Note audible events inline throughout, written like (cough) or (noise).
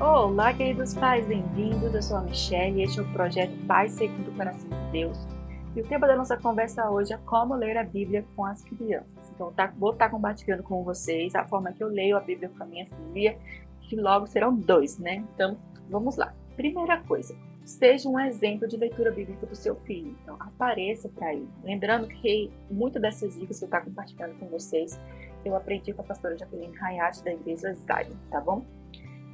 Olá, queridos pais, bem-vindos. Eu sou a Michelle e este é o projeto Pai Segundo o Coração de Deus. E o tema da nossa conversa hoje é como ler a Bíblia com as crianças. Então, tá, vou estar compartilhando com vocês a forma que eu leio a Bíblia com a minha filha, que logo serão dois, né? Então, vamos lá. Primeira coisa, seja um exemplo de leitura bíblica para o seu filho. Então, apareça para ele. Lembrando que muitas dessas dicas que eu estou compartilhando com vocês, eu aprendi com a pastora Jacqueline Hayat da Igreja Zion, tá bom?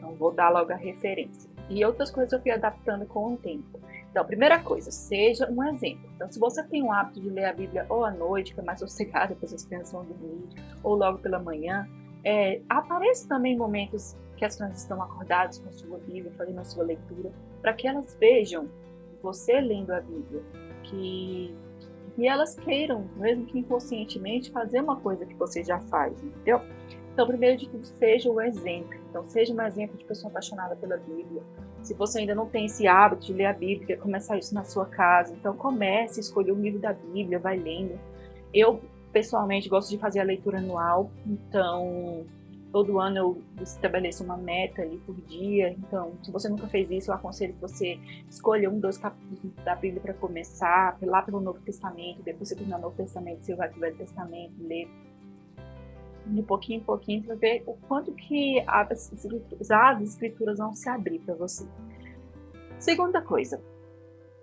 Então, vou dar logo a referência. E outras coisas eu fui adaptando com o tempo. Então, primeira coisa, seja um exemplo. Então, se você tem o hábito de ler a Bíblia ou à noite, que é mais (laughs) sossegado, depois as crianças vão dormir, ou logo pela manhã, é, apareça também momentos que as crianças estão acordadas com a sua Bíblia, fazendo a sua leitura, para que elas vejam você lendo a Bíblia, que e elas queiram, mesmo que inconscientemente, fazer uma coisa que você já faz, entendeu? Então, primeiro de tudo, seja o exemplo. Então, seja um exemplo de pessoa apaixonada pela Bíblia. Se você ainda não tem esse hábito de ler a Bíblia, começar isso na sua casa, então comece a escolher um livro da Bíblia, vai lendo. Eu, pessoalmente, gosto de fazer a leitura anual, então todo ano eu estabeleço uma meta ali por dia. Então, se você nunca fez isso, eu aconselho que você escolha um, dois capítulos da Bíblia para começar, lá pelo Novo Testamento, depois você terminar o Novo Testamento, você vai para o Velho Testamento, ler de pouquinho em pouquinho para ver o quanto que as escrituras, as escrituras vão se abrir para você. Segunda coisa,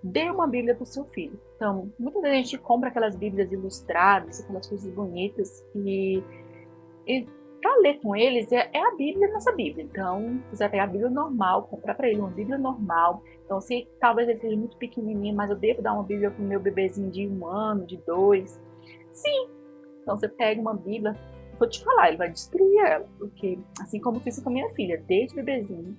dê uma Bíblia para o seu filho. Então, muita gente compra aquelas Bíblias ilustradas, aquelas coisas bonitas e, e para ler com eles é, é, a Bíblia nossa Bíblia. Então, você vai pegar a Bíblia normal, comprar para ele uma Bíblia normal. Então, se talvez ele seja muito pequenininho, mas eu devo dar uma Bíblia para o meu bebezinho de um ano, de dois. Sim. Então, você pega uma Bíblia, vou te falar, ele vai destruir ela, porque assim como eu fiz com a minha filha, desde bebezinho,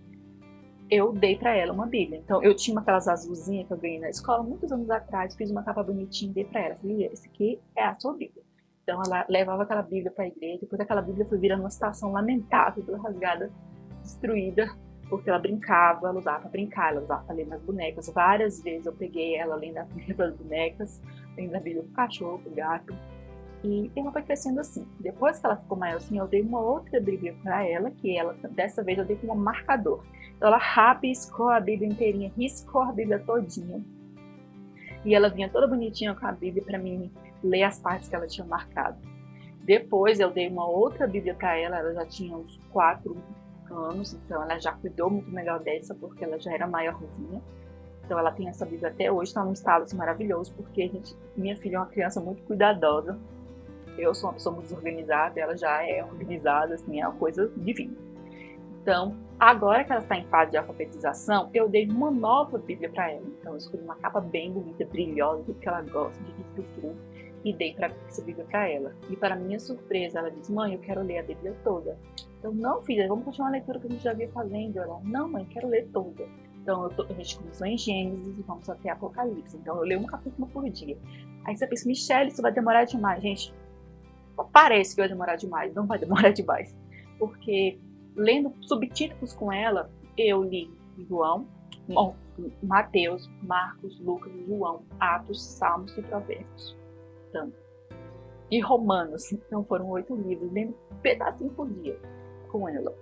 eu dei para ela uma Bíblia. Então, eu tinha aquelas azulzinhas que eu ganhei na escola muitos anos atrás, fiz uma capa bonitinha e dei para ela. Falei, esse aqui é a sua Bíblia. Então, ela levava aquela Bíblia para a igreja, depois aquela Bíblia foi virando uma situação lamentável, toda rasgada, destruída, porque ela brincava, ela usava para brincar, ela usava para ler nas bonecas. Várias vezes eu peguei ela lendo a Bíblia (laughs) as bonecas, lendo a Bíblia para o cachorro, para o gato. E ela foi crescendo assim. Depois que ela ficou maior assim, eu dei uma outra Bíblia para ela, que ela, dessa vez eu dei com um marcador. Então ela rabiscou a Bíblia inteirinha, riscou a Bíblia todinha. E ela vinha toda bonitinha com a Bíblia para mim ler as partes que ela tinha marcado. Depois eu dei uma outra Bíblia para ela, ela já tinha uns quatro anos, então ela já cuidou muito melhor dessa, porque ela já era maiorzinha. Então ela tem essa Bíblia até hoje, está num estado maravilhoso, porque gente, minha filha é uma criança muito cuidadosa, eu sou uma pessoa muito desorganizada, ela já é organizada, assim, é uma coisa divina. Então, agora que ela está em fase de alfabetização, eu dei uma nova Bíblia para ela. Então, eu escolhi uma capa bem bonita, brilhosa, do que ela gosta, de estrutura, e dei para essa Bíblia para ela. E para minha surpresa, ela disse: Mãe, eu quero ler a Bíblia toda. Então, não, filha, vamos continuar a leitura que a gente já vinha fazendo. Ela: Não, mãe, quero ler toda. Então, tô, a gente começou em Gênesis e vamos até Apocalipse. Então, eu leio um capítulo por dia. Aí você pensa: Michelle, isso vai demorar demais. Gente, parece que vai demorar demais, não vai demorar (laughs) demais. Porque lendo subtítulos com ela, eu li João, Mateus, Marcos, Lucas, João, Atos, Salmos e Provérbios. Então, e Romanos. Então foram oito livros, lendo um pedacinho por dia com ela.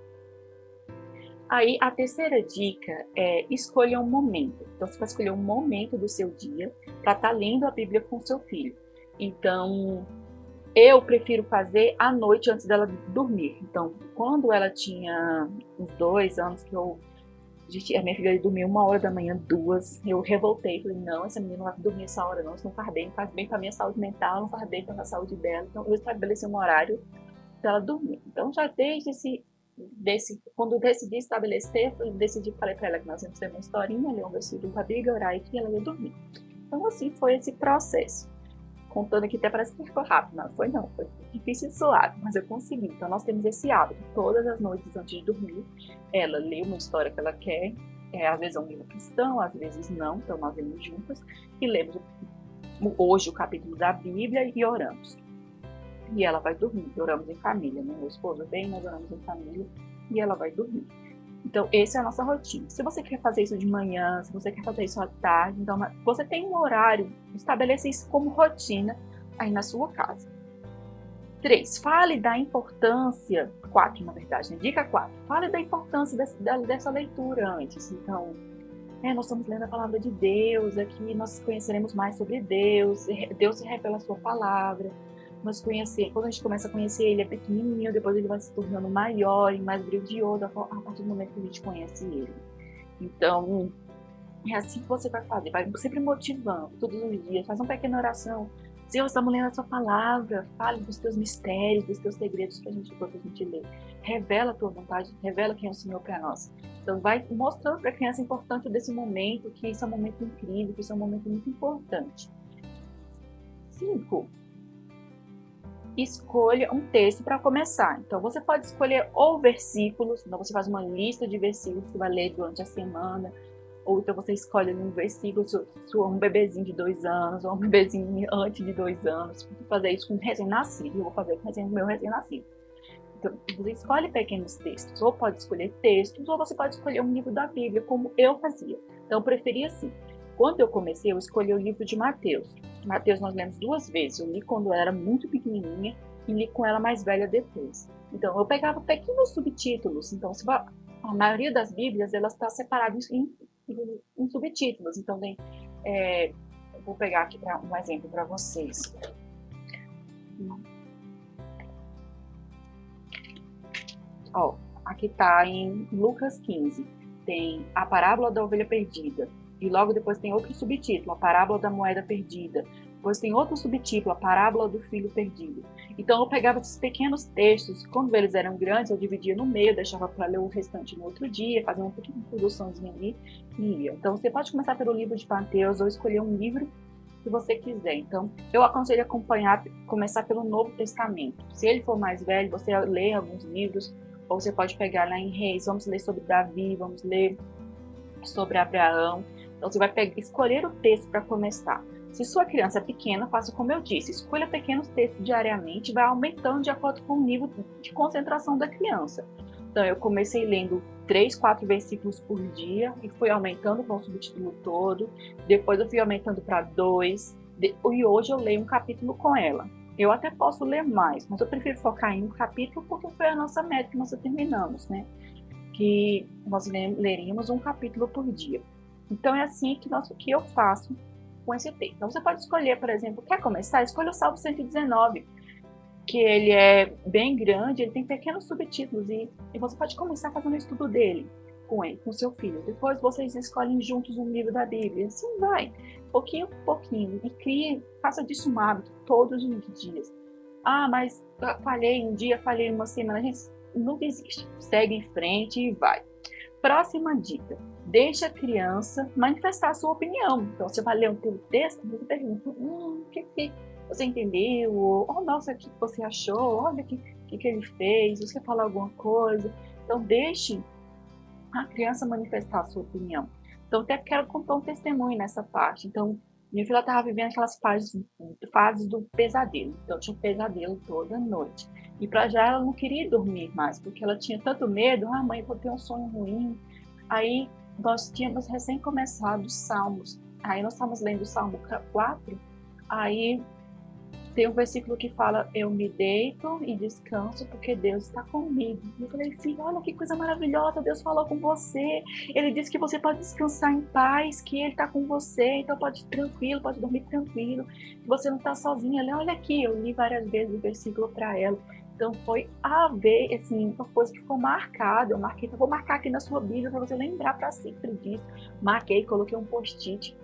Aí a terceira dica é escolha um momento. Então você vai escolher um momento do seu dia para estar tá lendo a Bíblia com seu filho. Então eu prefiro fazer à noite antes dela dormir. Então, quando ela tinha uns dois anos que eu a minha filha dormiu uma hora da manhã, duas. Eu revoltei, falei, não, essa menina não vai dormir essa hora, não. Isso não faz bem, faz bem para minha saúde mental, não faz bem para a saúde dela. Então, eu estabeleci um horário para ela dormir. Então, já desde esse, desse, quando eu decidi estabelecer, eu decidi, falei para ela que nós íamos ter uma historinha, ler um versículo para briga, orar e que ela ia dormir. Então, assim foi esse processo contando aqui até parece que ficou rápido. Não, foi não, foi difícil e suave, mas eu consegui. Então nós temos esse hábito, todas as noites antes de dormir, ela lê uma história que ela quer, é, às vezes é um livro cristão, às vezes não, então nós lemos juntas e lemos hoje o capítulo da Bíblia e oramos. E ela vai dormir, oramos em família, né? Meu esposo bem, nós oramos em família e ela vai dormir. Então, essa é a nossa rotina. Se você quer fazer isso de manhã, se você quer fazer isso à tarde, então você tem um horário, estabeleça isso como rotina aí na sua casa. 3. Fale da importância. 4, na verdade, né? Dica 4. Fale da importância dessa, dessa leitura antes. Então, é, nós estamos lendo a palavra de Deus, aqui nós conheceremos mais sobre Deus, Deus se revela a sua palavra. Nós conhecer, quando a gente começa a conhecer ele é pequenininho, depois ele vai se tornando maior e mais brilhoso a partir do momento que a gente conhece ele. Então, é assim que você vai fazer, vai sempre motivando todos os dias, faz uma pequena oração, Senhor, estamos lendo a sua palavra. Fale dos teus mistérios, dos teus segredos para a gente, enquanto a gente lê. Revela a tua vontade, revela quem é o Senhor para nós. Então, vai mostrando para a criança a importância desse momento, que isso é um momento incrível, que isso é um momento muito importante. Cinco. Escolha um texto para começar. Então, você pode escolher ou versículos, então você faz uma lista de versículos que vai ler durante a semana ou então você escolhe um versículo, se um bebezinho de dois anos, ou um bebezinho antes de dois anos, fazer isso com recém-nascido. Eu vou fazer com o meu recém-nascido. Então, você escolhe pequenos textos, ou pode escolher textos, ou você pode escolher um livro da Bíblia, como eu fazia. Então, eu preferia assim. Quando eu comecei, eu escolhi o livro de Mateus. Mateus nós lemos duas vezes. Eu li quando era muito pequenininha e li com ela mais velha depois. Então, eu pegava pequenos subtítulos. Então, a maioria das Bíblias, elas está separada em em subtítulos. Então, tem, é, vou pegar aqui pra, um exemplo para vocês. Ó, aqui está em Lucas 15. Tem a parábola da ovelha perdida. E logo depois tem outro subtítulo, a parábola da moeda perdida. Depois tem outro subtítulo, a parábola do filho perdido. Então eu pegava esses pequenos textos, quando eles eram grandes, eu dividia no meio, deixava para ler o restante no outro dia, fazia uma pequena introduçãozinha ali e ia. Então você pode começar pelo livro de Mateus ou escolher um livro que você quiser. Então, eu aconselho acompanhar, começar pelo Novo Testamento. Se ele for mais velho, você lê alguns livros, ou você pode pegar lá em Reis, vamos ler sobre Davi, vamos ler sobre Abraão. Então, você vai pegar, escolher o texto para começar. Se sua criança é pequena, faça como eu disse, escolha pequenos textos diariamente vai aumentando de acordo com o nível de concentração da criança. Então, eu comecei lendo três, quatro versículos por dia e fui aumentando com o subtítulo todo. Depois eu fui aumentando para dois. E hoje eu leio um capítulo com ela. Eu até posso ler mais, mas eu prefiro focar em um capítulo porque foi a nossa meta que nós terminamos, né? Que nós leríamos um capítulo por dia. Então é assim que, nós, que eu faço com esse texto. Então você pode escolher, por exemplo, quer começar? Escolha o Salmo 119, que ele é bem grande, ele tem pequenos subtítulos e, e você pode começar fazendo o estudo dele com ele, com seu filho. Depois vocês escolhem juntos um livro da Bíblia. Assim vai, pouquinho por pouquinho. E crie, faça disso um hábito todos os dias. Ah, mas falhei um dia, falhei uma semana. A gente não. Segue em frente e vai. Próxima dica deixa a criança manifestar a sua opinião. Então, você vai ler teu texto, você pergunta, hum, o que, que você entendeu? Ou, oh, nossa, o que você achou? Olha o que, que, que ele fez, você falar alguma coisa? Então, deixe a criança manifestar a sua opinião. Então, até quero contar um testemunho nessa parte. Então, minha filha estava vivendo aquelas fases, fases do pesadelo. Então, tinha um pesadelo toda noite. E para já ela não queria dormir mais, porque ela tinha tanto medo. Ah, mãe, vou ter um sonho ruim. Aí nós tínhamos recém começado os Salmos. Aí nós estávamos lendo o Salmo 4, aí tem um versículo que fala: Eu me deito e descanso porque Deus está comigo. Eu falei, filho, olha que coisa maravilhosa, Deus falou com você. Ele disse que você pode descansar em paz, que Ele está com você, então pode ir tranquilo, pode dormir tranquilo, que você não está sozinha. Olha aqui, eu li várias vezes o versículo para ela. Então foi a ver, assim, uma coisa que ficou marcada. Eu marquei, então vou marcar aqui na sua Bíblia para você lembrar para sempre disso. Marquei, coloquei um post-it.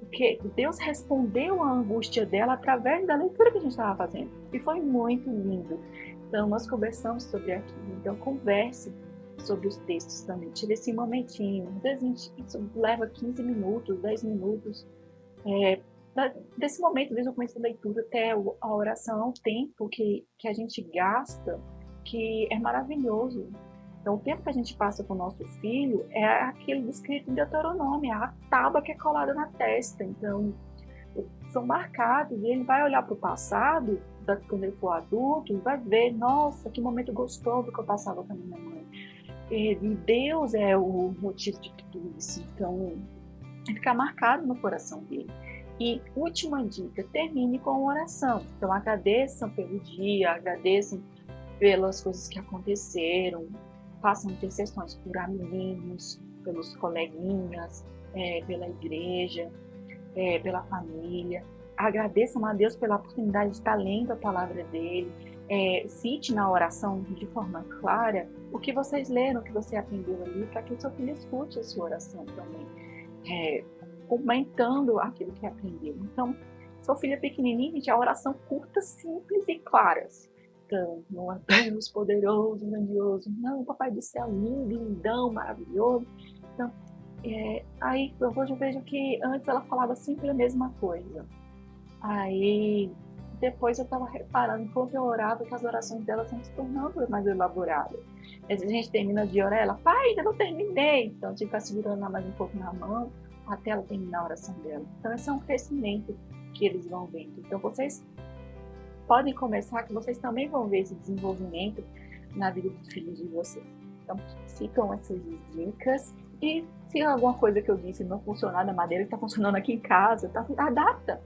Porque Deus respondeu a angústia dela através da leitura que a gente estava fazendo. E foi muito lindo. Então nós conversamos sobre aquilo. Então converse sobre os textos também. Tire esse momentinho. Às vezes a gente, isso leva 15 minutos, 10 minutos. É, desse momento, desde o começo da leitura até a oração, é um tempo que, que a gente gasta que é maravilhoso. Então, o tempo que a gente passa com o nosso filho é aquele descrito em Deuteronômio, a tábua que é colada na testa. Então, são marcados e ele vai olhar para o passado, quando ele for adulto, e vai ver, nossa, que momento gostoso que eu passava com a minha mãe. E Deus é o motivo de tudo isso. Então, ficar marcado no coração dele. E última dica, termine com oração. Então agradeçam pelo dia, agradeçam pelas coisas que aconteceram, façam intercessões por amigos, pelos coleguinhas, é, pela igreja, é, pela família. Agradeçam a Deus pela oportunidade de estar lendo a palavra dele. É, cite na oração de forma clara o que vocês leram, o que você aprendeu ali, para que o seu filho escute a sua oração também, é, comentando aquilo que aprendeu. Então, seu filho é pequenininho, gente, a oração curta, simples e claras. Então, não é Deus poderoso, grandioso, não, Papai do céu, lindo, lindão, maravilhoso. Então, é, aí hoje eu vejo que antes ela falava sempre a mesma coisa. Aí depois eu estava reparando, enquanto eu orava, que as orações dela estão se tornando mais elaboradas. Às vezes a gente termina de orar, ela, pai, ainda não terminei. Então, tinha que ficar segurando mais um pouco na mão até ela terminar a oração dela. Então, esse é um crescimento que eles vão vendo. Então, vocês podem começar, que vocês também vão ver esse desenvolvimento na vida dos filhos de vocês. Então, ficam essas dicas. E se alguma coisa que eu disse não funcionar da maneira que está funcionando aqui em casa, tá, adapta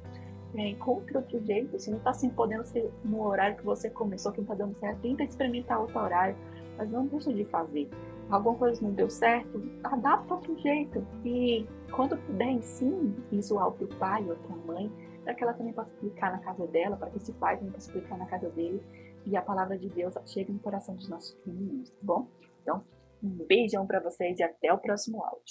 é, encontre outro jeito. Se não está assim podendo ser no horário que você começou, que não está dando certo, tenta experimentar outro horário, mas não deixa de fazer. Alguma coisa não deu certo, adapta outro jeito. E quando puder, ensine visual para o pai ou para a mãe, para que ela também possa explicar na casa dela, para que esse pai também possa explicar na casa dele. E a palavra de Deus chegue no coração dos nossos meninos, tá bom? Então, um beijão para vocês e até o próximo áudio.